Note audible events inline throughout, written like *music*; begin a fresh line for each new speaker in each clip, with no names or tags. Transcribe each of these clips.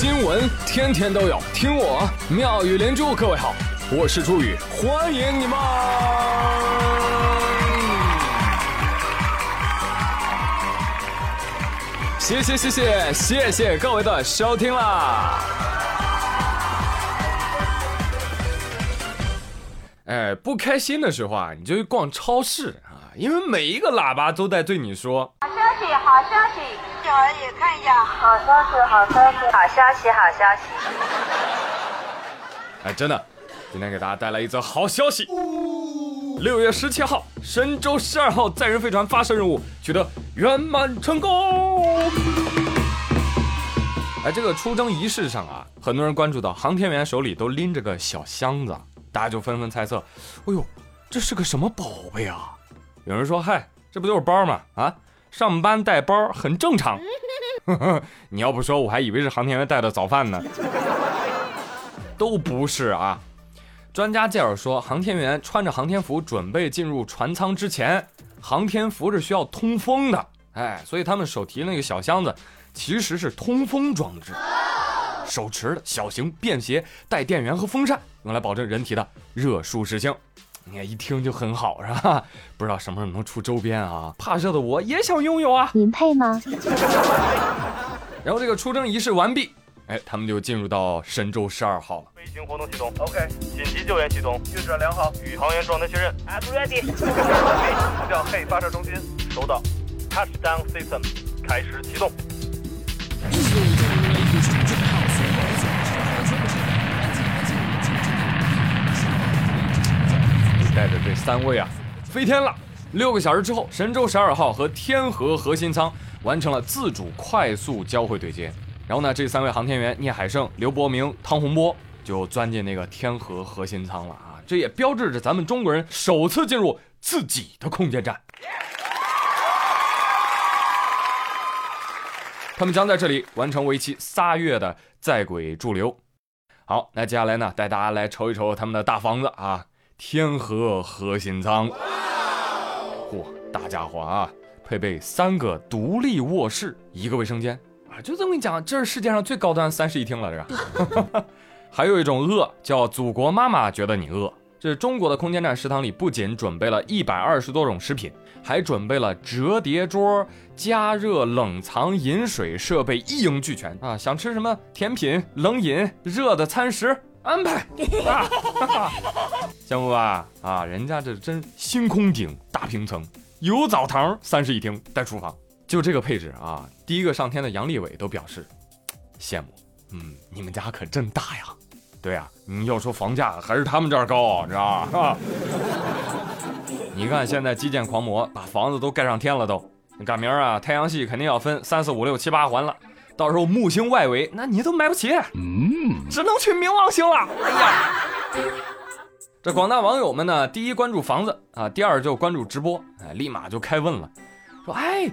新闻天天都有，听我妙语连珠。各位好，我是朱宇，欢迎你们！谢谢谢谢谢谢各位的收听啦！哎，不开心的时候啊，你就去逛超市啊，因为每一个喇叭都在对你说
好消息，好消息，小儿也看一下，好消息，好消息，好消息，好消息。
哎，真的，今天给大家带来一则好消息。六月十七号，神舟十二号载人飞船发射任务取得圆满成功。哎，这个出征仪式上啊，很多人关注到航天员手里都拎着个小箱子，大家就纷纷猜测：哎呦，这是个什么宝贝啊？有人说：嗨，这不就是包吗？啊，上班带包很正常。*laughs* 你要不说，我还以为是航天员带的早饭呢。都不是啊。专家介绍说，航天员穿着航天服准备进入船舱之前，航天服是需要通风的，哎，所以他们手提那个小箱子其实是通风装置，手持的小型便携，带电源和风扇，用来保证人体的热舒适性。你看一听就很好是吧？*laughs* 不知道什么时候能出周边啊？怕热的我也想拥有啊！
您配吗？*laughs*
然后这个出征仪式完毕。哎，他们就进入到神舟十二号了。
飞行活动系统 OK，紧急救援系统运转良好，宇航员状态确认。
I'm ready。
呼 *laughs* 叫嘿发射中心，收到。Touchdown system 开始启动。
带着这三位啊，飞天了。六个小时之后，神舟十二号和天河核心舱完成了自主快速交会对接。然后呢，这三位航天员聂海胜、刘伯明、汤洪波就钻进那个天河核心舱了啊！这也标志着咱们中国人首次进入自己的空间站。他们将在这里完成为期仨月的在轨驻留。好，那接下来呢，带大家来瞅一瞅他们的大房子啊！天河核心舱，嚯，大家伙啊，配备三个独立卧室，一个卫生间啊，就这么跟你讲，这是世界上最高端三室一厅了，这。*laughs* *laughs* 还有一种饿叫祖国妈妈觉得你饿，这中国的空间站食堂里不仅准备了一百二十多种食品，还准备了折叠桌、加热冷藏饮水设备一应俱全啊！想吃什么甜品、冷饮、热的餐食。安排 *laughs* 啊，羡慕吧？啊，人家这真星空顶大平层，有澡堂，三室一厅带厨房，就这个配置啊！第一个上天的杨利伟都表示羡慕。嗯，你们家可真大呀！对呀，你要说房价还是他们这儿高，你知道吧？你看现在基建狂魔把房子都盖上天了，都赶明儿啊，太阳系肯定要分三四五六七八环了。到时候木星外围，那你都买不起，嗯，只能去冥王星了。哎呀，这广大网友们呢，第一关注房子啊，第二就关注直播，哎，立马就开问了，说，哎，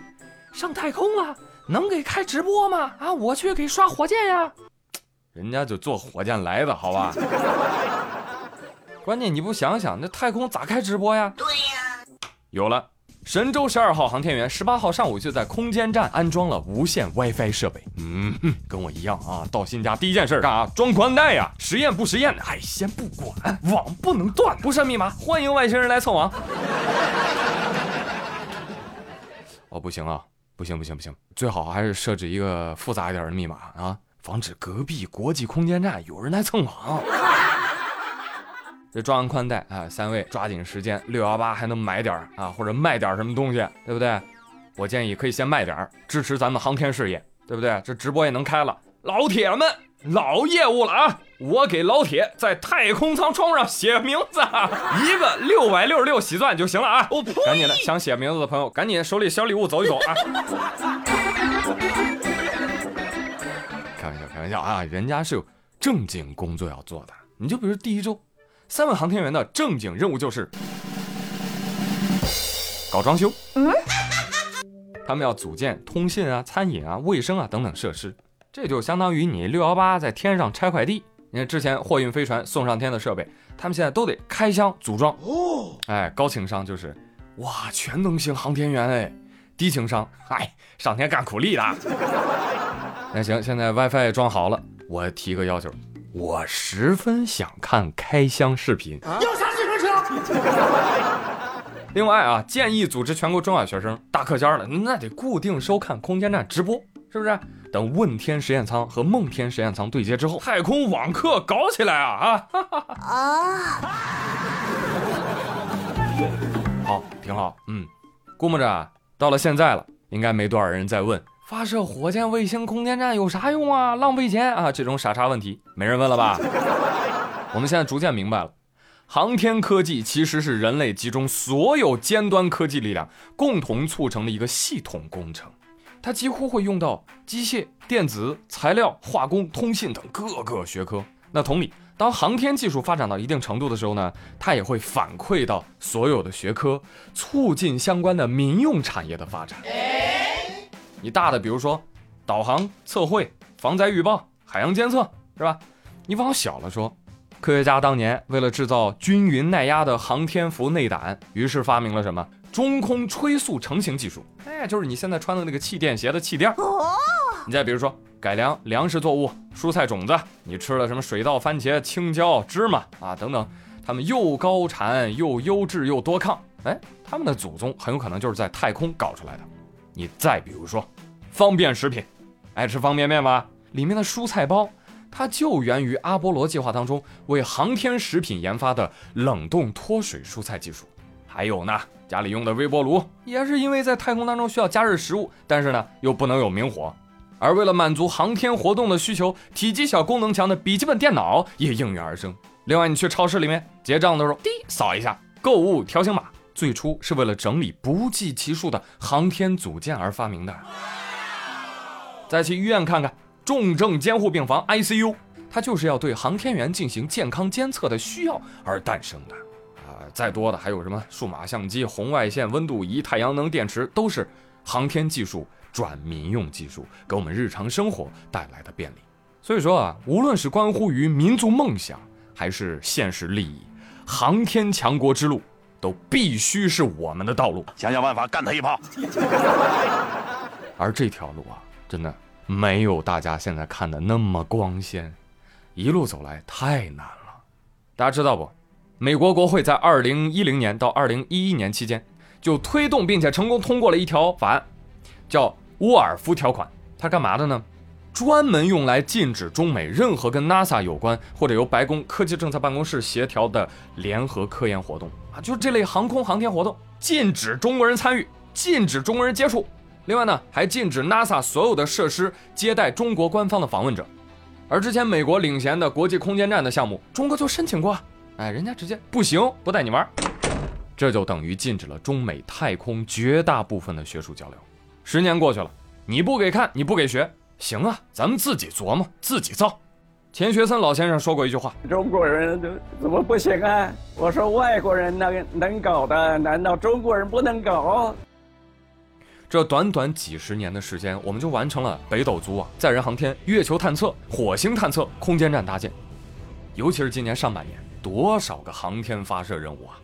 上太空了，能给开直播吗？啊，我去给刷火箭呀。人家就坐火箭来的，好吧？关键你不想想，那太空咋开直播呀？
对呀，
有了。神舟十二号航天员十八号上午就在空间站安装了无线 WiFi 设备。嗯，跟我一样啊，到新家第一件事干啥？装宽带呀！实验不实验的，哎，先不管，网不能断，不设密码，欢迎外星人来蹭网。哦，不行啊，不行不行不行，最好还是设置一个复杂一点的密码啊，防止隔壁国际空间站有人来蹭网。这装完宽带啊，三位抓紧时间，六幺八还能买点啊，或者卖点什么东西，对不对？我建议可以先卖点支持咱们航天事业，对不对？这直播也能开了，老铁们，老业务了啊！我给老铁在太空舱窗户上写名字，一个六百六十六喜钻就行了啊！赶紧的，想写名字的朋友，赶紧手里小礼物走一走啊！*laughs* 开玩笑，开玩笑啊！人家是有正经工作要做的，你就比如第一周。三位航天员的正经任务就是搞装修。嗯，他们要组建通信啊、餐饮啊、卫生啊等等设施，这就相当于你六幺八在天上拆快递。你看之前货运飞船送上天的设备，他们现在都得开箱组装。哦，哎，高情商就是哇，全能型航天员哎。低情商，嗨，上天干苦力的。*laughs* 那行，现在 WiFi 装好了，我提个要求，我十分想看开箱视频。
要啥自行车？
另外啊，建议组织全国中小学生大课间了，那得固定收看空间站直播，是不是？等问天实验舱和梦天实验舱对接之后，太空网课搞起来啊啊！啊！*laughs* 好，挺好，嗯，估摸着到了现在了，应该没多少人在问发射火箭、卫星、空间站有啥用啊？浪费钱啊！这种傻叉问题没人问了吧？*laughs* 我们现在逐渐明白了。航天科技其实是人类集中所有尖端科技力量共同促成的一个系统工程，它几乎会用到机械、电子、材料、化工、通信等各个学科。那同理，当航天技术发展到一定程度的时候呢，它也会反馈到所有的学科，促进相关的民用产业的发展。你大的，比如说导航、测绘、防灾预报、海洋监测，是吧？你往小了说。科学家当年为了制造均匀耐压的航天服内胆，于是发明了什么中空吹塑成型技术。哎，就是你现在穿的那个气垫鞋的气垫。哦。你再比如说改良粮食作物、蔬菜种子，你吃了什么水稻、番茄、青椒、芝麻啊等等，它们又高产又优质又多抗。哎，他们的祖宗很有可能就是在太空搞出来的。你再比如说方便食品，爱吃方便面吧？里面的蔬菜包。它就源于阿波罗计划当中为航天食品研发的冷冻脱水蔬菜技术。还有呢，家里用的微波炉也是因为在太空当中需要加热食物，但是呢又不能有明火。而为了满足航天活动的需求，体积小、功能强的笔记本电脑也应运而生。另外，你去超市里面结账的时候，滴扫一下购物条形码，最初是为了整理不计其数的航天组件而发明的。再去医院看看。重症监护病房 ICU，它就是要对航天员进行健康监测的需要而诞生的啊！再多的还有什么数码相机、红外线温度仪、太阳能电池，都是航天技术转民用技术给我们日常生活带来的便利。所以说啊，无论是关乎于民族梦想，还是现实利益，航天强国之路都必须是我们的道路。
想想办法干他一炮。*laughs*
而这条路啊，真的。没有大家现在看的那么光鲜，一路走来太难了。大家知道不？美国国会在二零一零年到二零一一年期间，就推动并且成功通过了一条法案，叫沃尔夫条款。它干嘛的呢？专门用来禁止中美任何跟 NASA 有关或者由白宫科技政策办公室协调的联合科研活动。啊，就是这类航空航天活动，禁止中国人参与，禁止中国人接触。另外呢，还禁止 NASA 所有的设施接待中国官方的访问者，而之前美国领衔的国际空间站的项目，中国就申请过，哎，人家直接不行，不带你玩，这就等于禁止了中美太空绝大部分的学术交流。十年过去了，你不给看，你不给学，行啊，咱们自己琢磨，自己造。钱学森老先生说过一句话：
中国人怎么不行啊？我说外国人能能搞的，难道中国人不能搞？
这短短几十年的时间，我们就完成了北斗组网、载人航天、月球探测、火星探测、空间站搭建。尤其是今年上半年，多少个航天发射任务啊！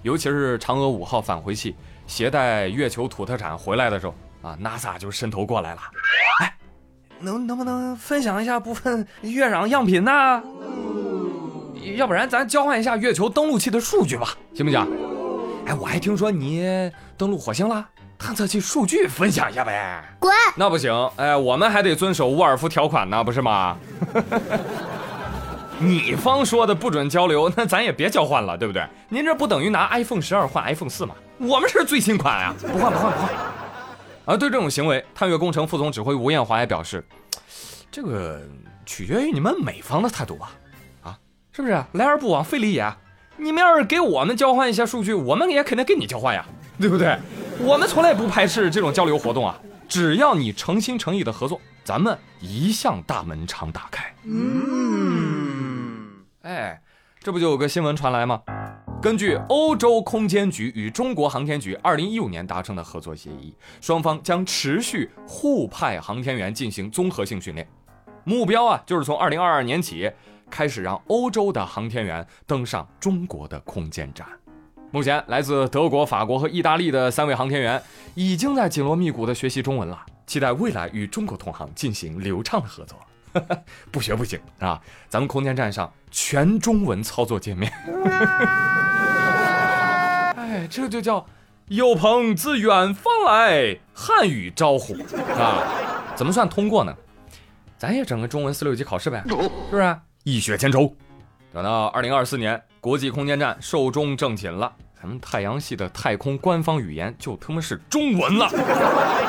尤其是嫦娥五号返回器携带月球土特产回来的时候啊，NASA 就伸头过来了。哎，能能不能分享一下部分月壤样品呢？要不然咱交换一下月球登陆器的数据吧，行不行？哎，我还听说你登陆火星了。探测器数据分享一下呗？
滚！
那不行，哎，我们还得遵守沃尔夫条款呢，不是吗？*laughs* 你方说的不准交流，那咱也别交换了，对不对？您这不等于拿 iPhone 十二换 iPhone 四吗？我们是最新款呀，不换不换不换。而对这种行为，探月工程副总指挥吴艳华也表示，这个取决于你们美方的态度吧？啊，是不是？来而不往非礼也。你们要是给我们交换一下数据，我们也肯定跟你交换呀，对不对？我们从来不排斥这种交流活动啊，只要你诚心诚意的合作，咱们一向大门常打开。嗯，哎，这不就有个新闻传来吗？根据欧洲空间局与中国航天局二零一五年达成的合作协议，双方将持续互派航天员进行综合性训练，目标啊就是从二零二二年起开始让欧洲的航天员登上中国的空间站。目前，来自德国、法国和意大利的三位航天员已经在紧锣密鼓地学习中文了，期待未来与中国同行进行流畅的合作。*laughs* 不学不行啊！咱们空间站上全中文操作界面。*laughs* 哎，这就叫有朋自远方来，汉语招呼啊！怎么算通过呢？咱也整个中文四六级考试呗，是不是？一雪前仇。等到二零二四年，国际空间站寿终正寝了，咱们太阳系的太空官方语言就他妈是中文了。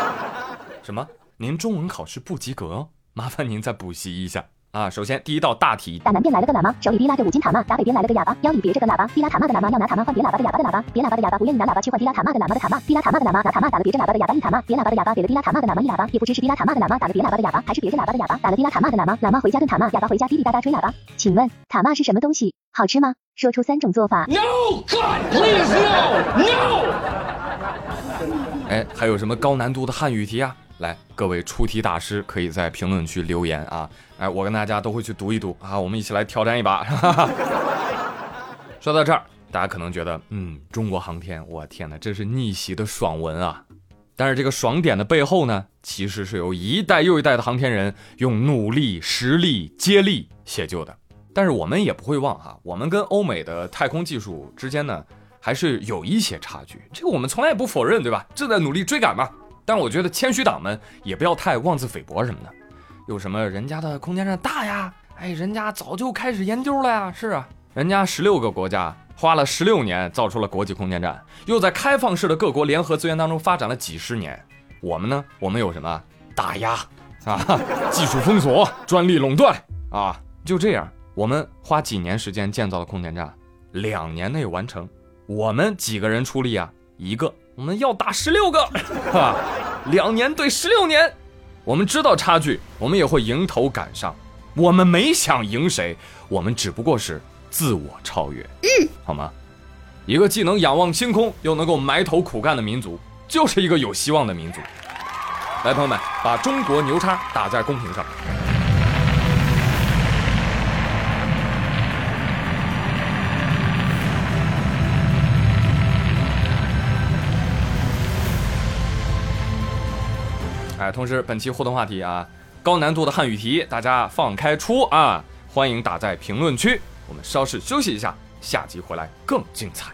*laughs* 什么？您中文考试不及格？麻烦您再补习一下啊！首先第一道大题，
打南边来了个喇嘛，手里提拉着五斤塔嘛；打北边来了个哑巴，腰里别着个喇叭。提拉塔嘛的喇嘛要拿塔嘛换别喇叭的哑巴的喇叭，别喇叭的哑巴不愿意拿喇叭去换提拉塔嘛的喇嘛的塔嘛。提拉塔嘛的喇嘛拿塔嘛打了别着喇叭的哑巴一塔嘛，别喇叭的哑巴给了提拉塔嘛的喇嘛一喇叭，也不知是提拉塔嘛的喇嘛打了别喇叭的哑巴，还是别着喇叭的哑巴打了提拉塔嘛的喇嘛。喇嘛回家炖塔嘛，哑巴回家滴滴答答吹喇叭。请问塔嘛是什么东西？好吃吗？说出三种做法。
No God please no no。
哎，还有什么高难度的汉语题啊？来，各位出题大师可以在评论区留言啊！哎，我跟大家都会去读一读啊，我们一起来挑战一把。*laughs* 说到这儿，大家可能觉得，嗯，中国航天，我天哪，这是逆袭的爽文啊！但是这个爽点的背后呢，其实是由一代又一代的航天人用努力、实力、接力写就的。但是我们也不会忘哈，我们跟欧美的太空技术之间呢，还是有一些差距，这个我们从来也不否认，对吧？正在努力追赶嘛。但我觉得谦虚党们也不要太妄自菲薄什么的，有什么人家的空间站大呀，哎，人家早就开始研究了呀，是啊，人家十六个国家花了十六年造出了国际空间站，又在开放式的各国联合资源当中发展了几十年。我们呢，我们有什么打压？啊，*laughs* 技术封锁、专利垄断？啊，就这样，我们花几年时间建造的空间站，两年内完成，我们几个人出力啊，一个。我们要打十六个，哈，*laughs* 两年对十六年，我们知道差距，我们也会迎头赶上。我们没想赢谁，我们只不过是自我超越，嗯，好吗？一个既能仰望星空，又能够埋头苦干的民族，就是一个有希望的民族。来，朋友们，把中国牛叉打在公屏上。哎，同时本期互动话题啊，高难度的汉语题，大家放开出啊，欢迎打在评论区。我们稍事休息一下，下集回来更精彩。